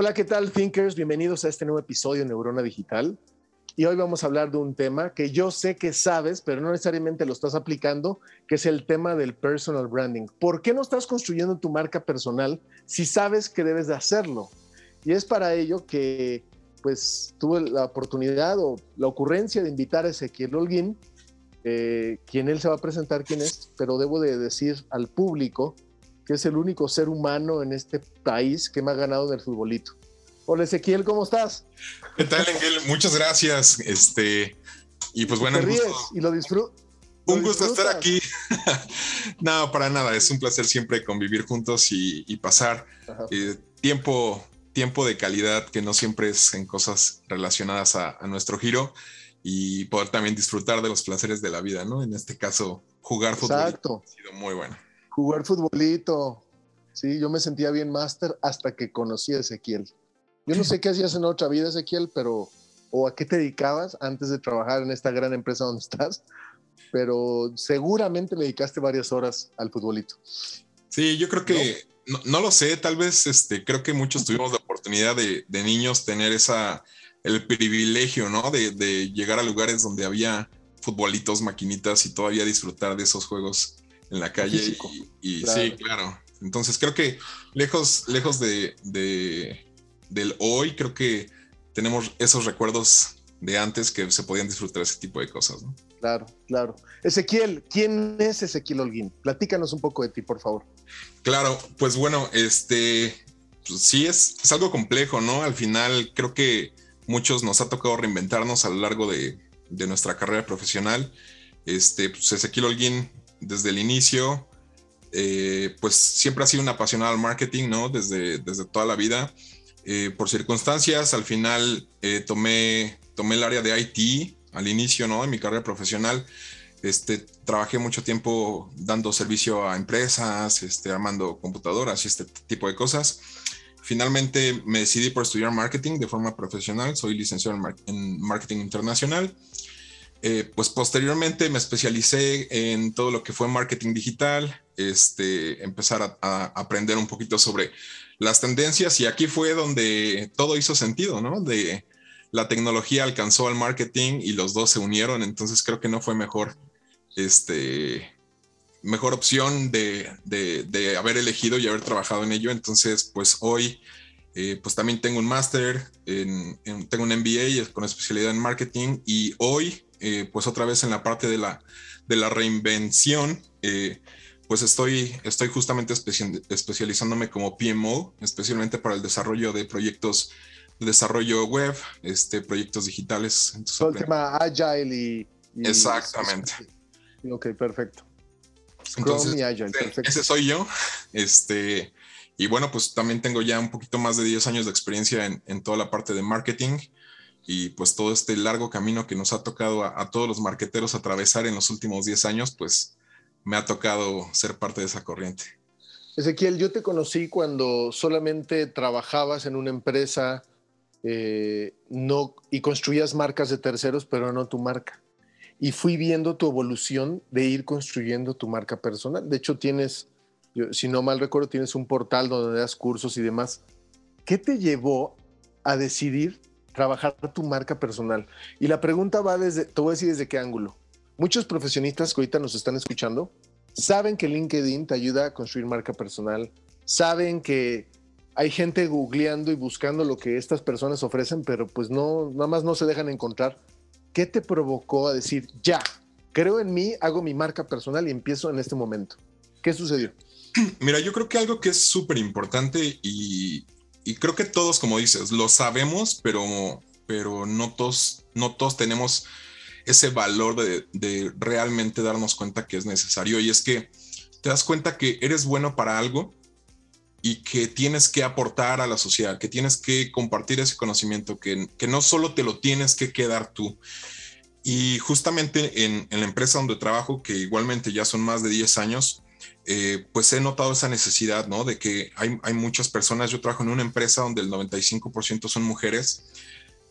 Hola, ¿qué tal, Thinkers? Bienvenidos a este nuevo episodio de Neurona Digital. Y hoy vamos a hablar de un tema que yo sé que sabes, pero no necesariamente lo estás aplicando, que es el tema del personal branding. ¿Por qué no estás construyendo tu marca personal si sabes que debes de hacerlo? Y es para ello que pues tuve la oportunidad o la ocurrencia de invitar a Ezequiel Holguín, eh, quien él se va a presentar quién es, pero debo de decir al público que es el único ser humano en este país que me ha ganado del futbolito. Hola Ezequiel, ¿cómo estás? ¿Qué tal, Engel? Muchas gracias. Este, y pues bueno, Te ríes y lo disfruto. Un gusto estar aquí. no, para nada. Es un placer siempre convivir juntos y, pasar eh, tiempo, tiempo de calidad que no siempre es en cosas relacionadas a, nuestro giro y poder también disfrutar de los placeres de la vida, ¿no? En este caso, jugar fútbol Exacto. ha sido muy bueno. Jugar futbolito. Sí, yo me sentía bien máster hasta que conocí a Ezequiel. Yo no sé qué hacías en otra vida, Ezequiel, pero o a qué te dedicabas antes de trabajar en esta gran empresa donde estás, pero seguramente le dedicaste varias horas al futbolito. Sí, yo creo que no, lo sé, tal vez este, creo que muchos tuvimos la oportunidad de, niños tener esa, el privilegio, ¿no? De, de, llegar a lugares donde había futbolitos, maquinitas y todavía disfrutar de esos juegos en la calle. y, sí, claro. Entonces creo que lejos, lejos de, del hoy, creo que tenemos esos recuerdos de antes que se podían disfrutar ese tipo de cosas. ¿no? Claro, claro. Ezequiel, ¿quién es Ezequiel Holguín? Platícanos un poco de ti, por favor. Claro, pues bueno, este, pues sí es, es algo complejo, ¿no? Al final creo que muchos nos ha tocado reinventarnos a lo largo de, de nuestra carrera profesional. Este, pues Ezequiel Holguín desde el inicio, eh, pues siempre ha sido un apasionado al marketing, ¿no? Desde, desde toda la vida. Eh, por circunstancias, al final eh, tomé, tomé el área de IT al inicio, ¿no? De mi carrera profesional. Este, trabajé mucho tiempo dando servicio a empresas, este, armando computadoras y este tipo de cosas. Finalmente me decidí por estudiar marketing de forma profesional. Soy licenciado en marketing internacional eh, pues posteriormente me especialicé en todo lo que fue marketing digital, este, empezar a, aprender un poquito sobre las tendencias y aquí fue donde todo hizo sentido, ¿no? De la tecnología alcanzó al marketing y los dos se unieron, entonces creo que no fue mejor, este, mejor opción de, de, haber elegido y haber trabajado en ello, entonces pues hoy... Eh, pues también tengo un máster, tengo un MBA con especialidad en marketing y hoy eh, pues otra vez en la parte de la, de la reinvención, eh, pues estoy, estoy justamente especializándome como PMO, especialmente para el desarrollo de proyectos de desarrollo web, este, proyectos digitales. Todo el tema agile y, Exactamente. Ok, perfecto. Entonces, y agile, perfecto. ese soy yo. Este, y bueno, pues también tengo ya un poquito más de 10 años de experiencia en, en toda la parte de marketing y pues todo este largo camino que nos ha tocado a, todos los marqueteros atravesar en los últimos 10 años, pues me ha tocado ser parte de esa corriente. Ezequiel, yo te conocí cuando solamente trabajabas en una empresa eh, no, y construías marcas de terceros, pero no tu marca. Y fui viendo tu evolución de ir construyendo tu marca personal. De hecho, tienes, si no mal recuerdo, tienes un portal donde das cursos y demás. ¿Qué te llevó a decidir trabajar tu marca personal. Y la pregunta va desde, te voy a decir desde qué ángulo. Muchos profesionistas que ahorita nos están escuchando saben que LinkedIn te ayuda a construir marca personal, saben que hay gente googleando y buscando lo que estas personas ofrecen, pero pues no, nada más no se dejan encontrar. ¿Qué te provocó a decir, ya, creo en mí, hago mi marca personal y empiezo en este momento? ¿Qué sucedió? Mira, yo creo que algo que es súper importante y, y creo que todos, como dices, lo sabemos, pero, pero no, todos, no todos tenemos ese valor de, realmente darnos cuenta que es necesario. Y es que te das cuenta que eres bueno para algo y que tienes que aportar a la sociedad, que tienes que compartir ese conocimiento, que, que no solo te lo tienes que quedar tú. Y justamente en, en, la empresa donde trabajo, que igualmente ya son más de 10 años, eh, pues he notado esa necesidad, ¿no? De que hay, hay muchas personas, yo trabajo en una empresa donde el 95% son mujeres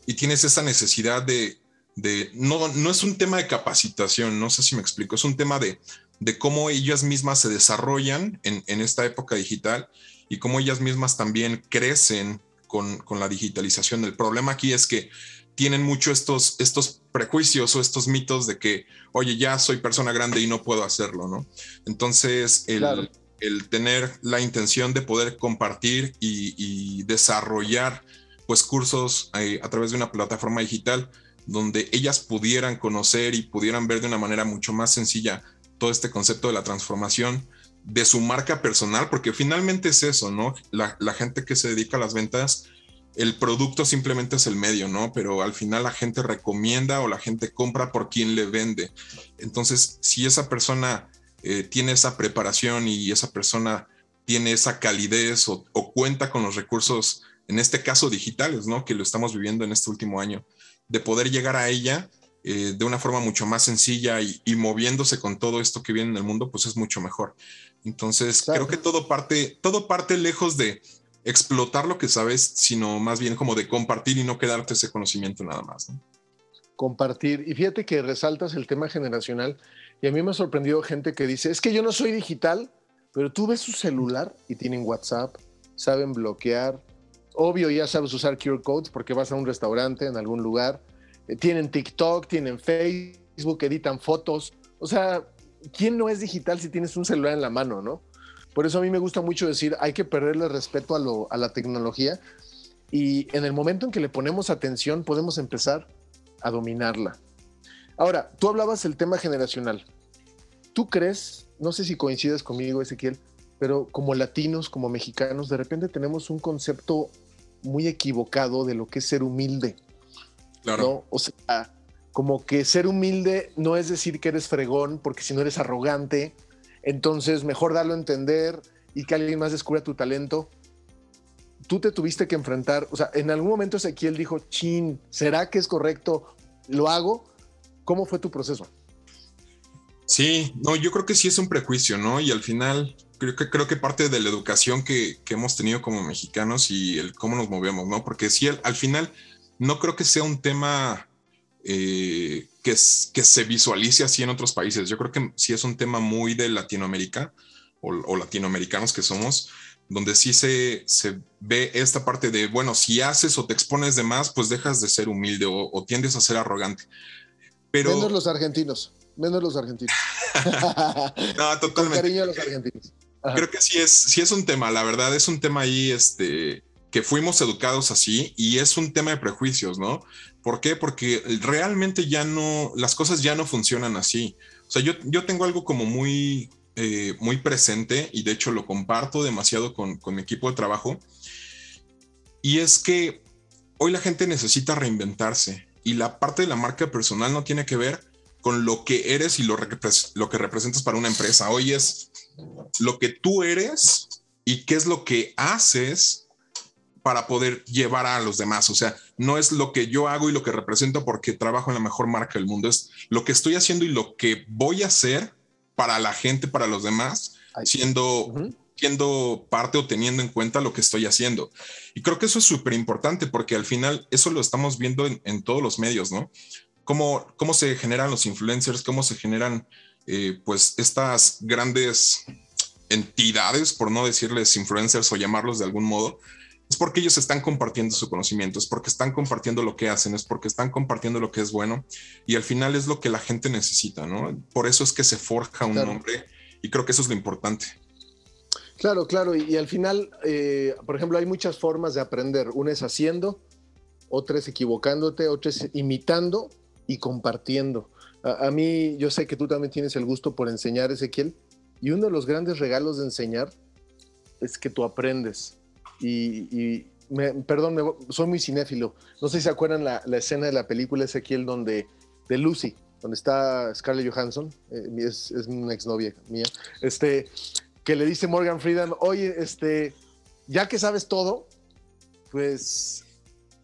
y tienes esa necesidad de, de, no, no es un tema de capacitación, no sé si me explico, es un tema de, de cómo ellas mismas se desarrollan en, en esta época digital y cómo ellas mismas también crecen con, con, la digitalización. El problema aquí es que tienen mucho estos, estos prejuicios o estos mitos de que, oye, ya soy persona grande y no puedo hacerlo, ¿no? Entonces, el, el tener la intención de poder compartir y, y desarrollar pues cursos eh, a través de una plataforma digital donde ellas pudieran conocer y pudieran ver de una manera mucho más sencilla todo este concepto de la transformación de su marca personal, porque finalmente es eso, ¿no? La, la gente que se dedica a las ventas el producto simplemente es el medio, ¿no? Pero al final la gente recomienda o la gente compra por quien le vende. Entonces, si esa persona eh, tiene esa preparación y esa persona tiene esa calidez o, o, cuenta con los recursos, en este caso digitales, ¿no? Que lo estamos viviendo en este último año, de poder llegar a ella eh, de una forma mucho más sencilla y, y, moviéndose con todo esto que viene en el mundo, pues es mucho mejor. Entonces, claro. creo que todo parte, todo parte lejos de, explotar lo que sabes, sino más bien como de compartir y no quedarte ese conocimiento nada más. ¿no? Compartir. Y fíjate que resaltas el tema generacional y a mí me ha sorprendido gente que dice, es que yo no soy digital, pero tú ves su celular y tienen WhatsApp, saben bloquear. Obvio, ya sabes usar QR codes porque vas a un restaurante en algún lugar. Eh, tienen TikTok, tienen Facebook, editan fotos. O sea, ¿quién no es digital si tienes un celular en la mano, no? Por eso a mí me gusta mucho decir, hay que perderle respeto a, lo, a la tecnología y en el momento en que le ponemos atención podemos empezar a dominarla. Ahora, tú hablabas del tema generacional. ¿Tú crees, no sé si coincides conmigo, Ezequiel, pero como latinos, como mexicanos, de repente tenemos un concepto muy equivocado de lo que es ser humilde? Claro. ¿no? O sea, como que ser humilde no es decir que eres fregón, porque si no eres arrogante, entonces, mejor darlo a entender y que alguien más descubra tu talento. Tú te tuviste que enfrentar, o sea, en algún momento Ezequiel dijo, chin, ¿será que es correcto? ¿Lo hago? ¿Cómo fue tu proceso? Sí, no, yo creo que sí es un prejuicio, ¿no? Y al final creo que, creo que parte de la educación que, hemos tenido como mexicanos y el cómo nos movemos, ¿no? Porque sí, al final no creo que sea un tema eh, que, que, se visualice así en otros países. Yo creo que sí es un tema muy de Latinoamérica o, o latinoamericanos que somos, donde sí se, se, ve esta parte de, bueno, si haces o te expones de más, pues dejas de ser humilde o, o tiendes a ser arrogante. Pero... Menos los argentinos, menos los argentinos. no, totalmente. Con cariño a los argentinos. Ajá. Creo que sí es, sí es un tema, la verdad es un tema ahí, este, que fuimos educados así y es un tema de prejuicios, ¿no? ¿Por qué? Porque realmente ya no, las cosas ya no funcionan así. O sea, yo, yo tengo algo como muy, eh, muy presente y de hecho lo comparto demasiado con, con mi equipo de trabajo. Y es que hoy la gente necesita reinventarse y la parte de la marca personal no tiene que ver con lo que eres y lo, lo que representas para una empresa. Hoy es lo que tú eres y qué es lo que haces para poder llevar a los demás. O sea, no es lo que yo hago y lo que represento porque trabajo en la mejor marca del mundo, es lo que estoy haciendo y lo que voy a hacer para la gente, para los demás, siendo, uh -huh. siendo parte o teniendo en cuenta lo que estoy haciendo. Y creo que eso es súper importante porque al final eso lo estamos viendo en, en, todos los medios, ¿no? Cómo, cómo se generan los influencers, cómo se generan eh, pues estas grandes entidades, por no decirles influencers o llamarlos de algún modo, es porque ellos están compartiendo su conocimiento, es porque están compartiendo lo que hacen, es porque están compartiendo lo que es bueno y al final es lo que la gente necesita, ¿no? Por eso es que se forja un claro. nombre y creo que eso es lo importante. Claro, claro, y, y al final, eh, por ejemplo, hay muchas formas de aprender. Una es haciendo, otra es equivocándote, otra es imitando y compartiendo. A, a mí, yo sé que tú también tienes el gusto por enseñar, Ezequiel, y uno de los grandes regalos de enseñar es que tú aprendes y, y me, perdón, me, soy muy cinéfilo. No sé si se acuerdan la, la, escena de la película Ezequiel donde de Lucy, donde está Scarlett Johansson, eh, es, es, una exnovia mía, este, que le dice Morgan Freeman, oye, este, ya que sabes todo, pues,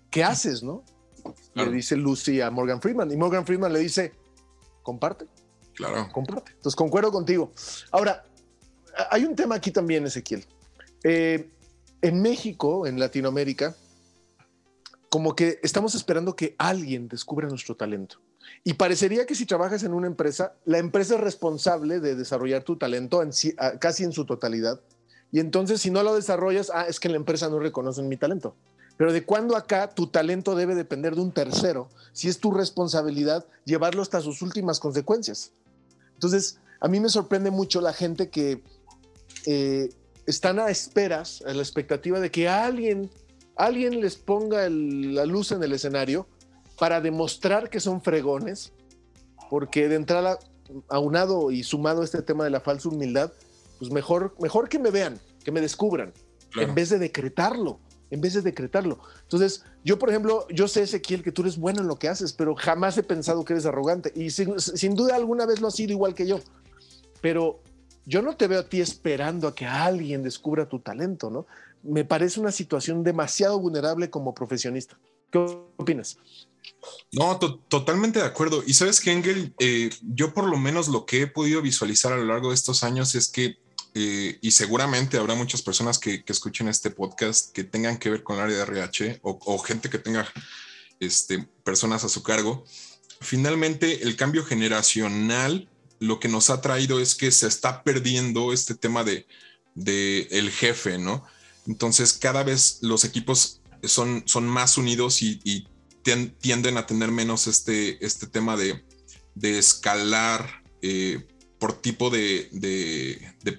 ¿qué haces, no? Le dice Lucy a Morgan Freeman, y Morgan Freeman le dice, comparte. Claro. Comparte. Entonces, concuerdo contigo. Ahora, hay un tema aquí también, Ezequiel. Eh, en México, en Latinoamérica, como que estamos esperando que alguien descubra nuestro talento. Y parecería que si trabajas en una empresa, la empresa es responsable de desarrollar tu talento casi en su totalidad. Y entonces si no lo desarrollas, ah, es que la empresa no reconoce mi talento. Pero de cuándo acá tu talento debe depender de un tercero, si es tu responsabilidad llevarlo hasta sus últimas consecuencias. Entonces, a mí me sorprende mucho la gente que eh, están a esperas, a la expectativa de que alguien, alguien les ponga la luz en el escenario para demostrar que son fregones, porque de entrada, aunado y sumado a este tema de la falsa humildad, pues mejor, mejor que me vean, que me descubran, en vez de decretarlo, en vez de decretarlo. Entonces, yo, por ejemplo, yo sé, Ezequiel, que tú eres bueno en lo que haces, pero jamás he pensado que eres arrogante. Y sin, sin duda alguna vez lo has sido igual que yo. Pero yo no te veo a ti esperando a que alguien descubra tu talento, ¿no? Me parece una situación demasiado vulnerable como profesionista. ¿Qué opinas? No, totalmente de acuerdo. Y sabes que, Engel, eh, yo por lo menos lo que he podido visualizar a lo largo de estos años es que, eh, y seguramente habrá muchas personas que, escuchen este podcast que tengan que ver con el área de RH o, gente que tenga este, personas a su cargo. Finalmente, el cambio generacional lo que nos ha traído es que se está perdiendo este tema de, el jefe, ¿no? Entonces, cada vez los equipos son, son más unidos y tienden a tener menos este, este tema de, escalar eh, por tipo de,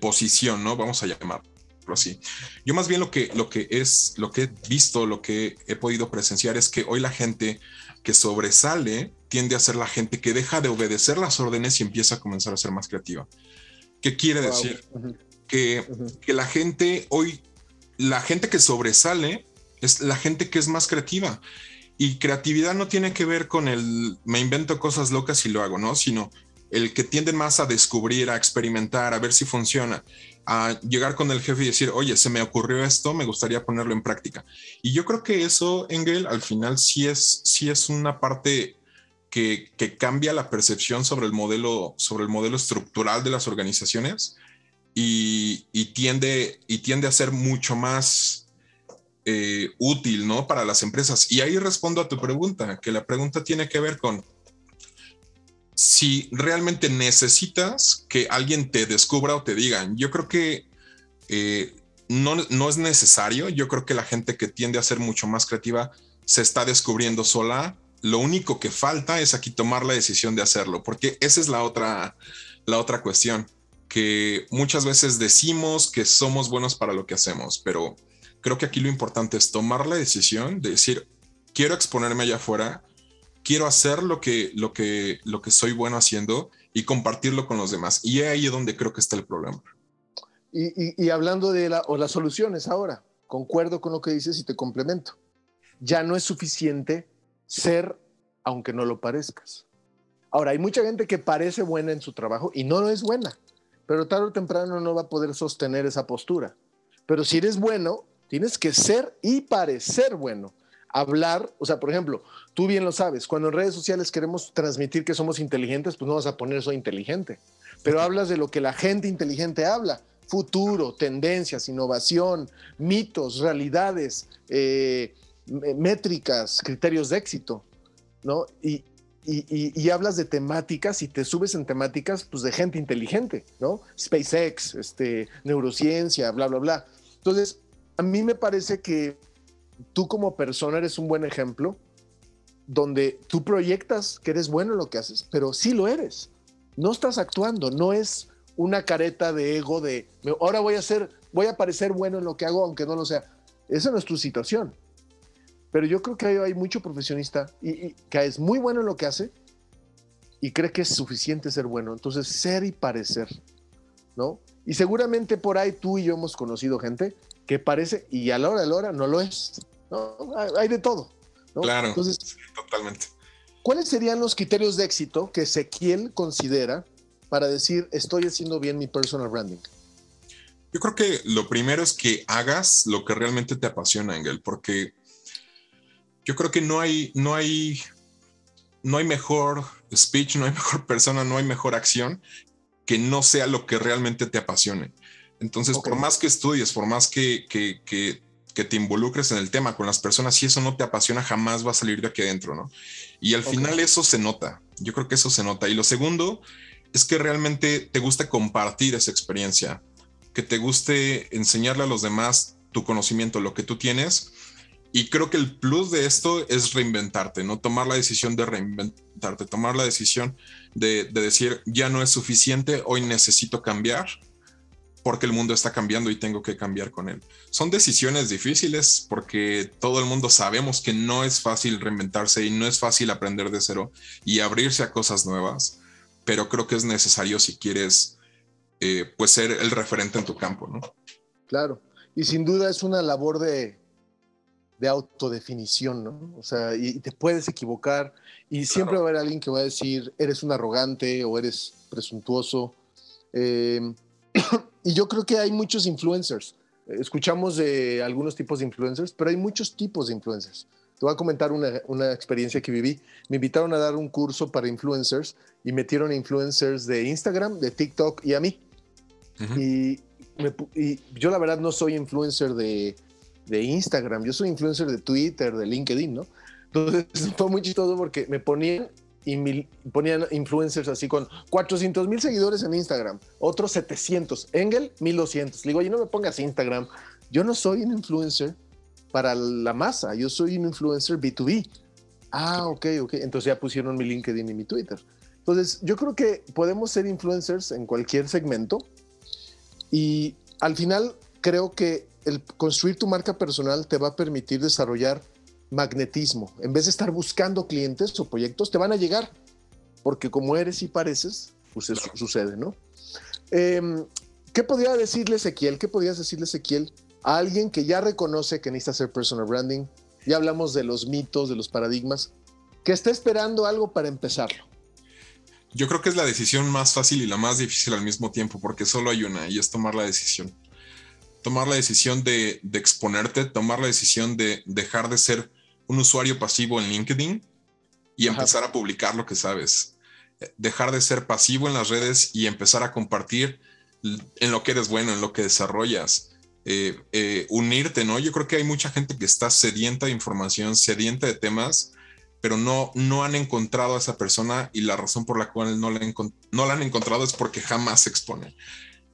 posición, ¿no? Vamos a llamarlo así. Yo más bien lo que, lo que es, lo que he visto, lo que he podido presenciar es que hoy la gente que sobresale tiende a ser la gente que deja de obedecer las órdenes y empieza a comenzar a ser más creativa. ¿Qué quiere decir? que, que la gente hoy, la gente que sobresale es la gente que es más creativa. Y creatividad no tiene que ver con el me invento cosas locas y lo hago, ¿no? Sino el que tiende más a descubrir, a experimentar, a ver si funciona, a llegar con el jefe y decir, oye, se me ocurrió esto, me gustaría ponerlo en práctica. Y yo creo que eso, Engel, al final sí es, sí es una parte que, cambia la percepción sobre el modelo, sobre el modelo estructural de las organizaciones y, tiende, y tiende a ser mucho más eh, útil, ¿no? Para las empresas. Y ahí respondo a tu pregunta, que la pregunta tiene que ver con si realmente necesitas que alguien te descubra o te diga. Yo creo que eh, no, no es necesario. Yo creo que la gente que tiende a ser mucho más creativa se está descubriendo sola. Lo único que falta es aquí tomar la decisión de hacerlo, porque esa es la otra, la otra cuestión, que muchas veces decimos que somos buenos para lo que hacemos, pero creo que aquí lo importante es tomar la decisión de decir, quiero exponerme allá afuera, quiero hacer lo que, lo que, lo que soy bueno haciendo y compartirlo con los demás. Y ahí es donde creo que está el problema. Y, hablando de la, o las soluciones ahora, concuerdo con lo que dices y te complemento. Ya no es suficiente ser aunque no lo parezcas. Ahora, hay mucha gente que parece buena en su trabajo y no lo es buena, pero tarde o temprano no va a poder sostener esa postura. Pero si eres bueno, Tienes que ser y parecer bueno. Hablar, o sea, por ejemplo, tú bien lo sabes, cuando en redes sociales queremos transmitir que somos inteligentes, pues no vas a poner soy inteligente, pero hablas de lo que la gente inteligente habla, futuro, tendencias, innovación, mitos, realidades, eh, métricas, criterios de éxito, ¿no? Y, y, hablas de temáticas y te subes en temáticas pues, de gente inteligente, ¿no? SpaceX, este, neurociencia, bla, bla, bla. Entonces, a mí me parece que tú como persona eres un buen ejemplo donde tú proyectas que eres bueno en lo que haces, pero sí lo eres. No estás actuando, no es una careta de ego de ahora voy a ser, voy a parecer bueno en lo que hago aunque no lo sea. Esa no es tu situación. Pero yo creo que hay, mucho profesionista y, que es muy bueno en lo que hace y cree que es suficiente ser bueno. Entonces, ser y parecer, ¿no? Y seguramente por ahí tú y yo hemos conocido gente que parece, y a la hora de la hora no lo es. ¿no? Hay de todo. Claro, Entonces, totalmente. ¿Cuáles serían los criterios de éxito que Ezequiel considera para decir estoy haciendo bien mi personal branding? Yo creo que lo primero es que hagas lo que realmente te apasiona, Engel, porque yo creo que no hay, no hay, no hay mejor speech, no hay mejor persona, no hay mejor acción que no sea lo que realmente te apasione. Entonces, por más que estudies, por más que, que, que, te involucres en el tema con las personas, si eso no te apasiona, jamás va a salir de aquí adentro, ¿no? Y al final eso se nota. Yo creo que eso se nota. Y lo segundo es que realmente te gusta compartir esa experiencia, que te guste enseñarle a los demás tu conocimiento, lo que tú tienes. Y creo que el plus de esto es reinventarte, ¿no? Tomar la decisión de reinventarte, tomar la decisión de, de decir, ya no es suficiente, hoy necesito cambiar porque el mundo está cambiando y tengo que cambiar con él. Son decisiones difíciles porque todo el mundo sabemos que no es fácil reinventarse y no es fácil aprender de cero y abrirse a cosas nuevas, pero creo que es necesario si quieres eh, pues ser el referente en tu campo, ¿no? Claro, y sin duda es una labor de, de autodefinición, ¿no? O sea, y, te puedes equivocar y siempre va a haber alguien que va a decir, eres un arrogante o eres presuntuoso. Eh, y yo creo que hay muchos influencers. Escuchamos de algunos tipos de influencers, pero hay muchos tipos de influencers. Te voy a comentar una, una, experiencia que viví. Me invitaron a dar un curso para influencers y metieron influencers de Instagram, de TikTok y a mí. y, y, yo la verdad no soy influencer de, de, Instagram, yo soy influencer de Twitter, de LinkedIn, ¿no? Entonces fue muy chistoso porque me ponían y ponían influencers así con 400 mil seguidores en Instagram, otros 700, Engel 1200. Le digo, oye, no me pongas Instagram, yo no soy un influencer para la masa, yo soy un influencer B2B. Ah, ok, ok. Entonces ya pusieron mi LinkedIn y mi Twitter. Entonces, yo creo que podemos ser influencers en cualquier segmento y al final creo que el construir tu marca personal te va a permitir desarrollar magnetismo. En vez de estar buscando clientes o proyectos, te van a llegar, porque como eres y pareces, pues eso sucede, ¿no? Em, ¿Qué podría decirle Ezequiel? ¿Qué podrías decirle Ezequiel a alguien que ya reconoce que necesita hacer personal branding? Ya hablamos de los mitos, de los paradigmas, que está esperando algo para empezarlo. Yo creo que es la decisión más fácil y la más difícil al mismo tiempo, porque solo hay una y es tomar la decisión. Tomar la decisión de, de exponerte, tomar la decisión de dejar de ser un usuario pasivo en LinkedIn y empezar a publicar lo que sabes. Dejar de ser pasivo en las redes y empezar a compartir en lo que eres bueno, en lo que desarrollas. Eh, eh, unirte, ¿no? Yo creo que hay mucha gente que está sedienta de información, sedienta de temas, pero no, no han encontrado a esa persona y la razón por la cual no la, no la han encontrado es porque jamás se expone.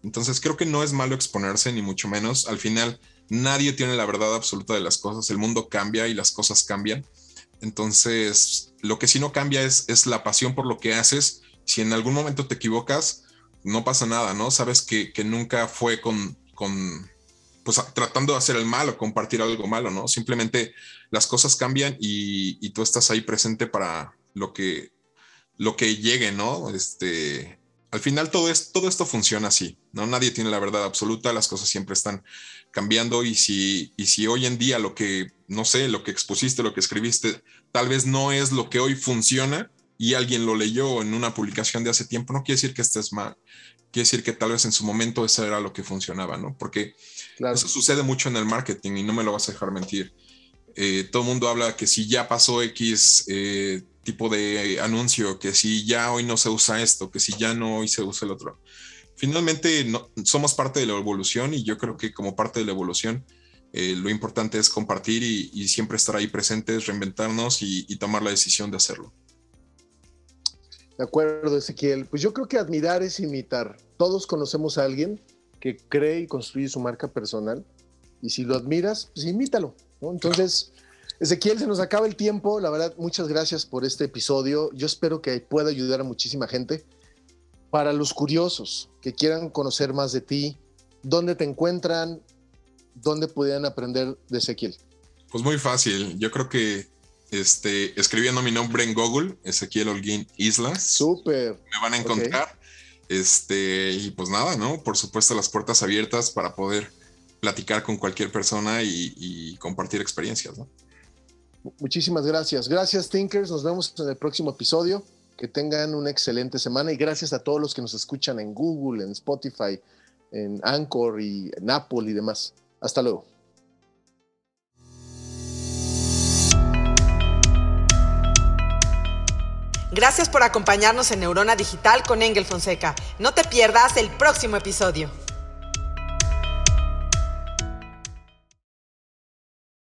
Entonces creo que no es malo exponerse, ni mucho menos. Al final, nadie tiene la verdad absoluta de las cosas, el mundo cambia y las cosas cambian. Entonces, lo que sí no cambia es, la pasión por lo que haces. Si en algún momento te equivocas, no pasa nada, ¿no? Sabes que, nunca fue con, con, pues tratando de hacer el mal o compartir algo malo, ¿no? Simplemente las cosas cambian y, y tú estás ahí presente para lo que, lo que llegue, ¿no? Este, al final todo, es, todo esto funciona así, ¿no? Nadie tiene la verdad absoluta, las cosas siempre están cambiando y si, y si hoy en día lo que, no sé, lo que expusiste, lo que escribiste, tal vez no es lo que hoy funciona y alguien lo leyó en una publicación de hace tiempo, no quiere decir que estés mal, quiere decir que tal vez en su momento eso era lo que funcionaba, ¿no? Porque eso sucede mucho en el marketing y no me lo vas a dejar mentir. Eh, todo el mundo habla que si ya pasó X eh, tipo de anuncio, que si ya hoy no se usa esto, que si ya no hoy se usa el otro. Finalmente no, somos parte de la evolución y yo creo que como parte de la evolución eh, lo importante es compartir y, siempre estar ahí presentes, reinventarnos y, tomar la decisión de hacerlo. De acuerdo, Ezequiel. Pues yo creo que admirar es imitar. Todos conocemos a alguien que cree y construye su marca personal y si lo admiras, pues imítalo. Entonces... Ezequiel, se nos acaba el tiempo. La verdad, muchas gracias por este episodio. Yo espero que pueda ayudar a muchísima gente. Para los curiosos que quieran conocer más de ti, ¿dónde te encuentran? ¿Dónde podrían aprender de Ezequiel? Pues muy fácil. Yo creo que este, escribiendo mi nombre en Google, Ezequiel Holguín Islas. Súper. Me van a encontrar. Este, y pues nada, ¿no? Por supuesto, las puertas abiertas para poder platicar con cualquier persona y, y compartir experiencias, ¿no? Muchísimas gracias. Gracias, Thinkers. Nos vemos en el próximo episodio. Que tengan una excelente semana y gracias a todos los que nos escuchan en Google, en Spotify, en Anchor y en Apple y demás. Hasta luego. Gracias por acompañarnos en Neurona Digital con Engel Fonseca. No te pierdas el próximo episodio.